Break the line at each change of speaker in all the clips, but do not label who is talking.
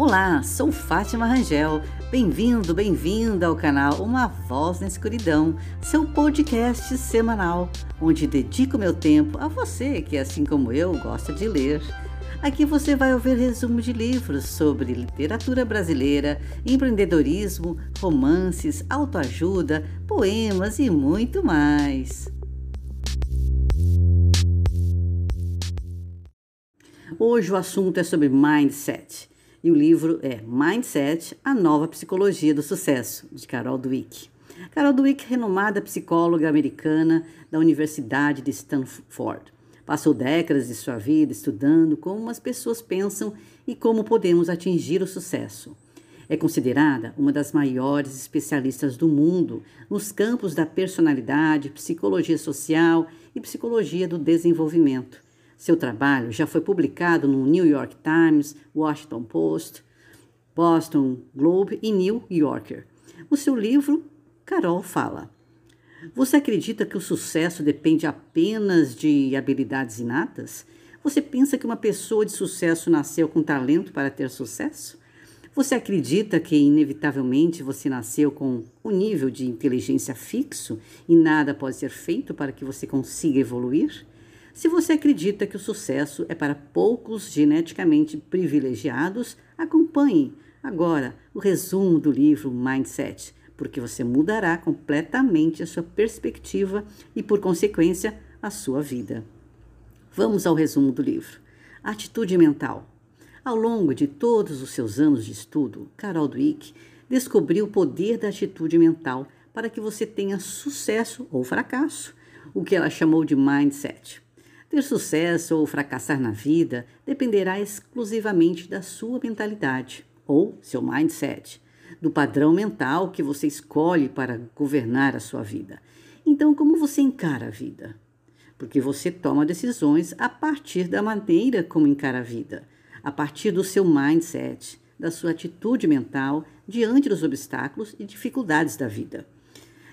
Olá, sou Fátima Rangel. Bem-vindo, bem-vinda ao canal Uma Voz na Escuridão, seu podcast semanal, onde dedico meu tempo a você que, assim como eu, gosta de ler. Aqui você vai ouvir resumo de livros sobre literatura brasileira, empreendedorismo, romances, autoajuda, poemas e muito mais. Hoje o assunto é sobre mindset e o livro é Mindset: A Nova Psicologia do Sucesso, de Carol Dweck. Carol Dweck, renomada psicóloga americana da Universidade de Stanford. Passou décadas de sua vida estudando como as pessoas pensam e como podemos atingir o sucesso. É considerada uma das maiores especialistas do mundo nos campos da personalidade, psicologia social e psicologia do desenvolvimento seu trabalho já foi publicado no New York Times, Washington Post, Boston Globe e New Yorker. O seu livro, Carol Fala. Você acredita que o sucesso depende apenas de habilidades inatas? Você pensa que uma pessoa de sucesso nasceu com talento para ter sucesso? Você acredita que, inevitavelmente, você nasceu com um nível de inteligência fixo e nada pode ser feito para que você consiga evoluir? Se você acredita que o sucesso é para poucos geneticamente privilegiados, acompanhe agora o resumo do livro Mindset, porque você mudará completamente a sua perspectiva e, por consequência, a sua vida. Vamos ao resumo do livro. Atitude mental. Ao longo de todos os seus anos de estudo, Carol Dweck descobriu o poder da atitude mental para que você tenha sucesso ou fracasso, o que ela chamou de mindset. Ter sucesso ou fracassar na vida dependerá exclusivamente da sua mentalidade ou seu mindset, do padrão mental que você escolhe para governar a sua vida. Então, como você encara a vida? Porque você toma decisões a partir da maneira como encara a vida, a partir do seu mindset, da sua atitude mental diante dos obstáculos e dificuldades da vida.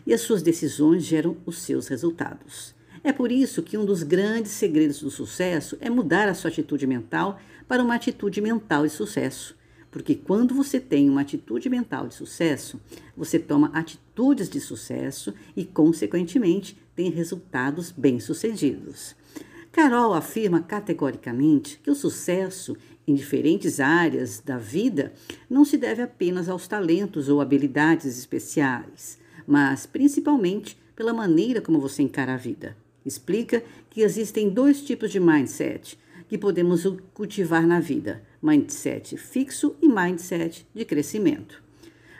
E as suas decisões geram os seus resultados. É por isso que um dos grandes segredos do sucesso é mudar a sua atitude mental para uma atitude mental de sucesso. Porque quando você tem uma atitude mental de sucesso, você toma atitudes de sucesso e, consequentemente, tem resultados bem-sucedidos. Carol afirma categoricamente que o sucesso em diferentes áreas da vida não se deve apenas aos talentos ou habilidades especiais, mas principalmente pela maneira como você encara a vida. Explica que existem dois tipos de mindset que podemos cultivar na vida: mindset fixo e mindset de crescimento.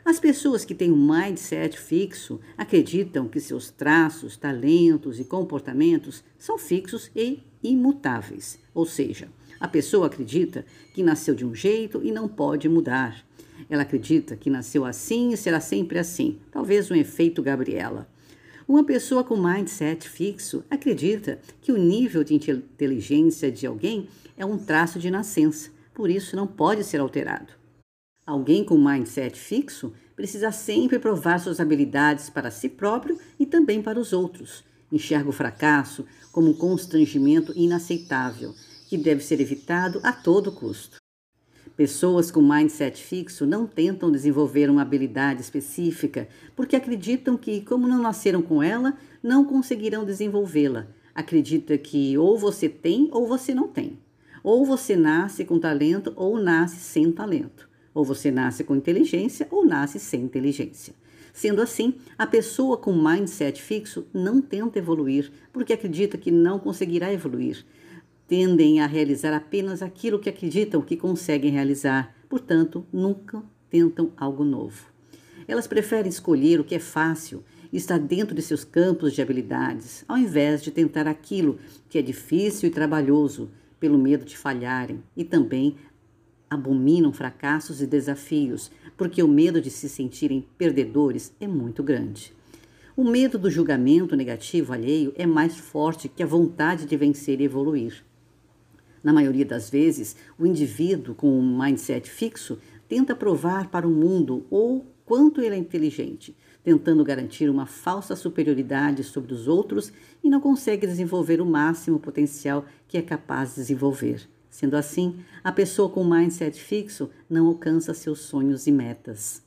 As pessoas que têm um mindset fixo acreditam que seus traços, talentos e comportamentos são fixos e imutáveis, ou seja, a pessoa acredita que nasceu de um jeito e não pode mudar. Ela acredita que nasceu assim e será sempre assim, talvez um efeito Gabriela. Uma pessoa com mindset fixo acredita que o nível de inteligência de alguém é um traço de nascença, por isso não pode ser alterado. Alguém com mindset fixo precisa sempre provar suas habilidades para si próprio e também para os outros. Enxerga o fracasso como um constrangimento inaceitável, que deve ser evitado a todo custo. Pessoas com mindset fixo não tentam desenvolver uma habilidade específica porque acreditam que, como não nasceram com ela, não conseguirão desenvolvê-la. Acredita que ou você tem ou você não tem. Ou você nasce com talento ou nasce sem talento. Ou você nasce com inteligência ou nasce sem inteligência. Sendo assim, a pessoa com mindset fixo não tenta evoluir porque acredita que não conseguirá evoluir tendem a realizar apenas aquilo que acreditam que conseguem realizar, portanto, nunca tentam algo novo. Elas preferem escolher o que é fácil e está dentro de seus campos de habilidades, ao invés de tentar aquilo que é difícil e trabalhoso, pelo medo de falharem, e também abominam fracassos e desafios, porque o medo de se sentirem perdedores é muito grande. O medo do julgamento negativo alheio é mais forte que a vontade de vencer e evoluir. Na maioria das vezes, o indivíduo com um mindset fixo tenta provar para o mundo ou quanto ele é inteligente, tentando garantir uma falsa superioridade sobre os outros e não consegue desenvolver o máximo potencial que é capaz de desenvolver. Sendo assim, a pessoa com mindset fixo não alcança seus sonhos e metas.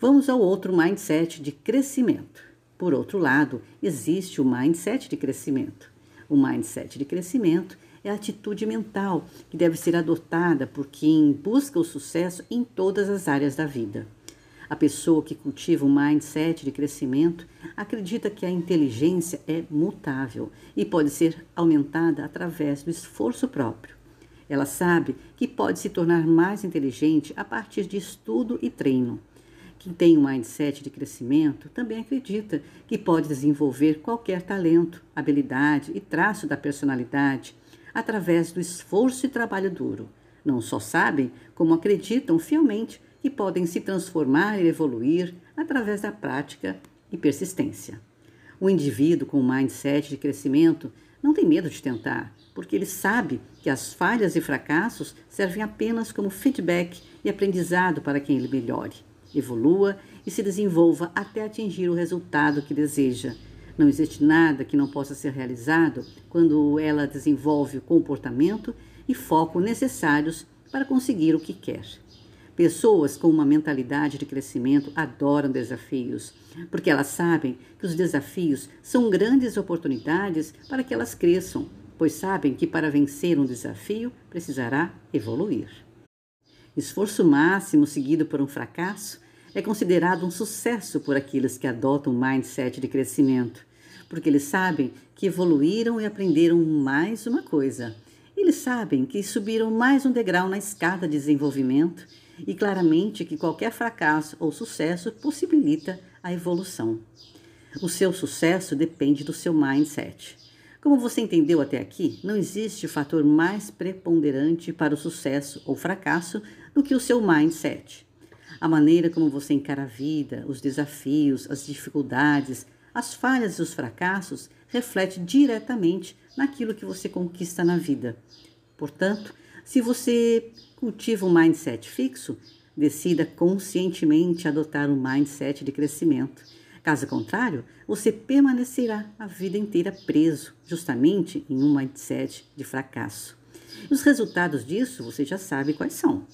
Vamos ao outro mindset de crescimento. Por outro lado, existe o mindset de crescimento. O mindset de crescimento é a atitude mental que deve ser adotada por quem busca o sucesso em todas as áreas da vida. A pessoa que cultiva um mindset de crescimento acredita que a inteligência é mutável e pode ser aumentada através do esforço próprio. Ela sabe que pode se tornar mais inteligente a partir de estudo e treino. Quem tem um mindset de crescimento também acredita que pode desenvolver qualquer talento, habilidade e traço da personalidade através do esforço e trabalho duro. Não só sabem, como acreditam fielmente que podem se transformar e evoluir através da prática e persistência. O indivíduo com mindset de crescimento não tem medo de tentar, porque ele sabe que as falhas e fracassos servem apenas como feedback e aprendizado para que ele melhore, evolua e se desenvolva até atingir o resultado que deseja. Não existe nada que não possa ser realizado quando ela desenvolve o comportamento e foco necessários para conseguir o que quer. Pessoas com uma mentalidade de crescimento adoram desafios, porque elas sabem que os desafios são grandes oportunidades para que elas cresçam, pois sabem que para vencer um desafio precisará evoluir. Esforço máximo seguido por um fracasso é considerado um sucesso por aqueles que adotam um mindset de crescimento, porque eles sabem que evoluíram e aprenderam mais uma coisa. Eles sabem que subiram mais um degrau na escada de desenvolvimento e claramente que qualquer fracasso ou sucesso possibilita a evolução. O seu sucesso depende do seu mindset. Como você entendeu até aqui, não existe fator mais preponderante para o sucesso ou fracasso do que o seu mindset. A maneira como você encara a vida, os desafios, as dificuldades, as falhas e os fracassos reflete diretamente naquilo que você conquista na vida. Portanto, se você cultiva um mindset fixo, decida conscientemente adotar um mindset de crescimento. Caso contrário, você permanecerá a vida inteira preso, justamente em um mindset de fracasso. E os resultados disso você já sabe quais são.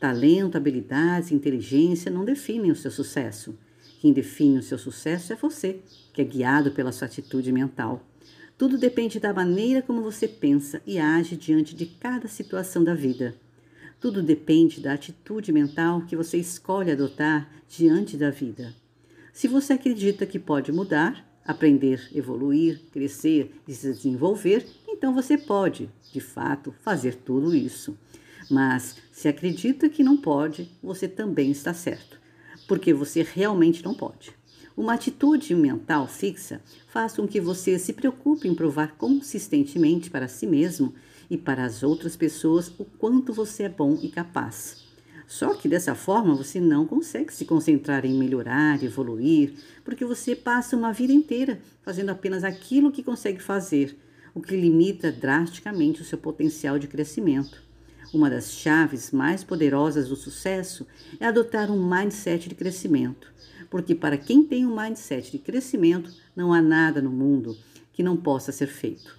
Talento, habilidades, inteligência não definem o seu sucesso. Quem define o seu sucesso é você, que é guiado pela sua atitude mental. Tudo depende da maneira como você pensa e age diante de cada situação da vida. Tudo depende da atitude mental que você escolhe adotar diante da vida. Se você acredita que pode mudar, aprender, evoluir, crescer e se desenvolver, então você pode, de fato, fazer tudo isso. Mas se acredita que não pode, você também está certo, porque você realmente não pode. Uma atitude mental fixa faz com que você se preocupe em provar consistentemente para si mesmo e para as outras pessoas o quanto você é bom e capaz. Só que dessa forma você não consegue se concentrar em melhorar, evoluir, porque você passa uma vida inteira fazendo apenas aquilo que consegue fazer, o que limita drasticamente o seu potencial de crescimento. Uma das chaves mais poderosas do sucesso é adotar um mindset de crescimento porque para quem tem um mindset de crescimento, não há nada no mundo que não possa ser feito.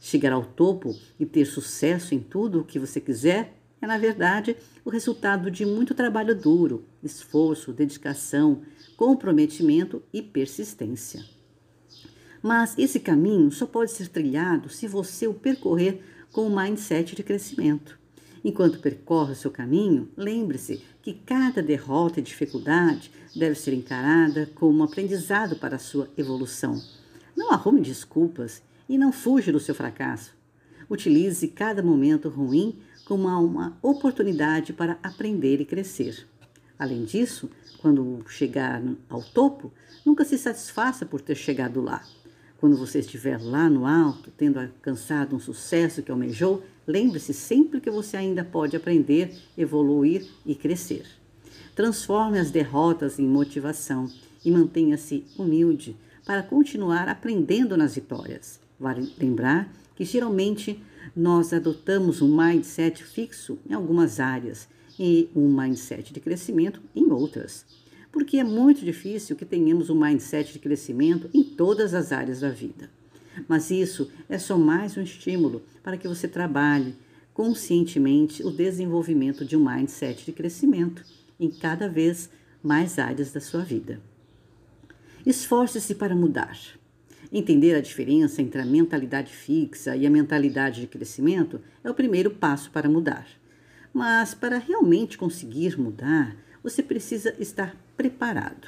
Chegar ao topo e ter sucesso em tudo o que você quiser é, na verdade, o resultado de muito trabalho duro, esforço, dedicação, comprometimento e persistência. Mas esse caminho só pode ser trilhado se você o percorrer com o mindset de crescimento. Enquanto percorre o seu caminho, lembre-se que cada derrota e dificuldade deve ser encarada como um aprendizado para a sua evolução. Não arrume desculpas e não fuja do seu fracasso. Utilize cada momento ruim como uma oportunidade para aprender e crescer. Além disso, quando chegar ao topo, nunca se satisfaça por ter chegado lá. Quando você estiver lá no alto, tendo alcançado um sucesso que almejou, lembre-se sempre que você ainda pode aprender, evoluir e crescer. Transforme as derrotas em motivação e mantenha-se humilde para continuar aprendendo nas vitórias. Vale lembrar que geralmente nós adotamos um mindset fixo em algumas áreas e um mindset de crescimento em outras porque é muito difícil que tenhamos um mindset de crescimento em todas as áreas da vida. Mas isso é só mais um estímulo para que você trabalhe conscientemente o desenvolvimento de um mindset de crescimento em cada vez mais áreas da sua vida. Esforce-se para mudar. Entender a diferença entre a mentalidade fixa e a mentalidade de crescimento é o primeiro passo para mudar. Mas para realmente conseguir mudar, você precisa estar preparado,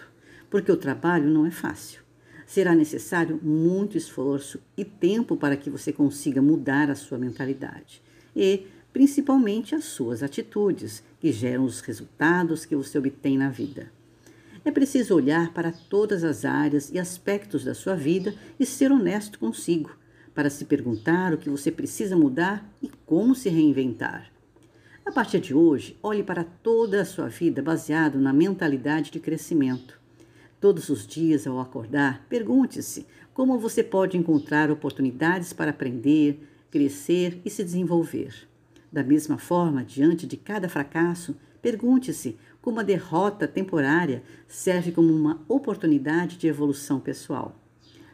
porque o trabalho não é fácil. Será necessário muito esforço e tempo para que você consiga mudar a sua mentalidade e, principalmente, as suas atitudes, que geram os resultados que você obtém na vida. É preciso olhar para todas as áreas e aspectos da sua vida e ser honesto consigo, para se perguntar o que você precisa mudar e como se reinventar. A partir de hoje, olhe para toda a sua vida baseado na mentalidade de crescimento. Todos os dias, ao acordar, pergunte-se como você pode encontrar oportunidades para aprender, crescer e se desenvolver. Da mesma forma, diante de cada fracasso, pergunte-se como a derrota temporária serve como uma oportunidade de evolução pessoal.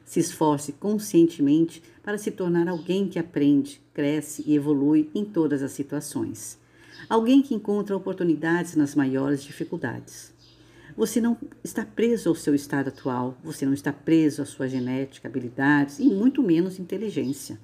Se esforce conscientemente para se tornar alguém que aprende, cresce e evolui em todas as situações. Alguém que encontra oportunidades nas maiores dificuldades. Você não está preso ao seu estado atual, você não está preso à sua genética, habilidades e muito menos inteligência.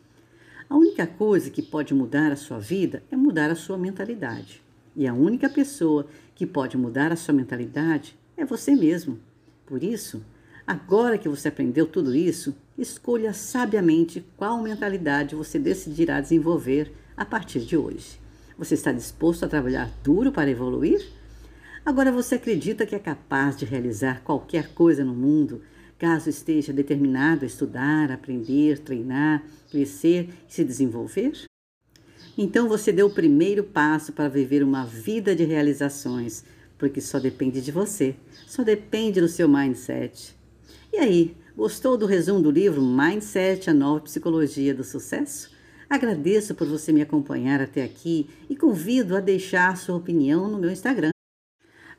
A única coisa que pode mudar a sua vida é mudar a sua mentalidade. E a única pessoa que pode mudar a sua mentalidade é você mesmo. Por isso, agora que você aprendeu tudo isso, escolha sabiamente qual mentalidade você decidirá desenvolver a partir de hoje. Você está disposto a trabalhar duro para evoluir? Agora você acredita que é capaz de realizar qualquer coisa no mundo, caso esteja determinado a estudar, aprender, treinar, crescer e se desenvolver? Então você deu o primeiro passo para viver uma vida de realizações, porque só depende de você, só depende do seu mindset. E aí, gostou do resumo do livro Mindset, a nova psicologia do sucesso? Agradeço por você me acompanhar até aqui e convido a deixar sua opinião no meu Instagram,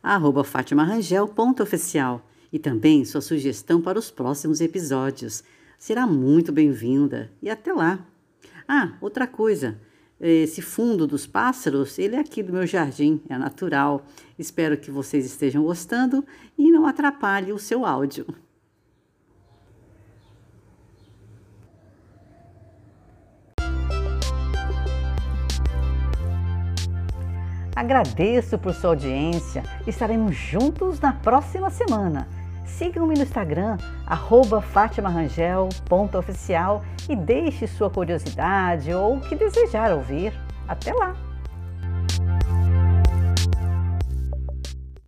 arroba fatimarangel.oficial e também sua sugestão para os próximos episódios. Será muito bem-vinda e até lá! Ah, outra coisa, esse fundo dos pássaros, ele é aqui do meu jardim, é natural. Espero que vocês estejam gostando e não atrapalhe o seu áudio. Agradeço por sua audiência. Estaremos juntos na próxima semana. Sigam-me no Instagram, fatimarangel.oficial e deixe sua curiosidade ou o que desejar ouvir. Até lá!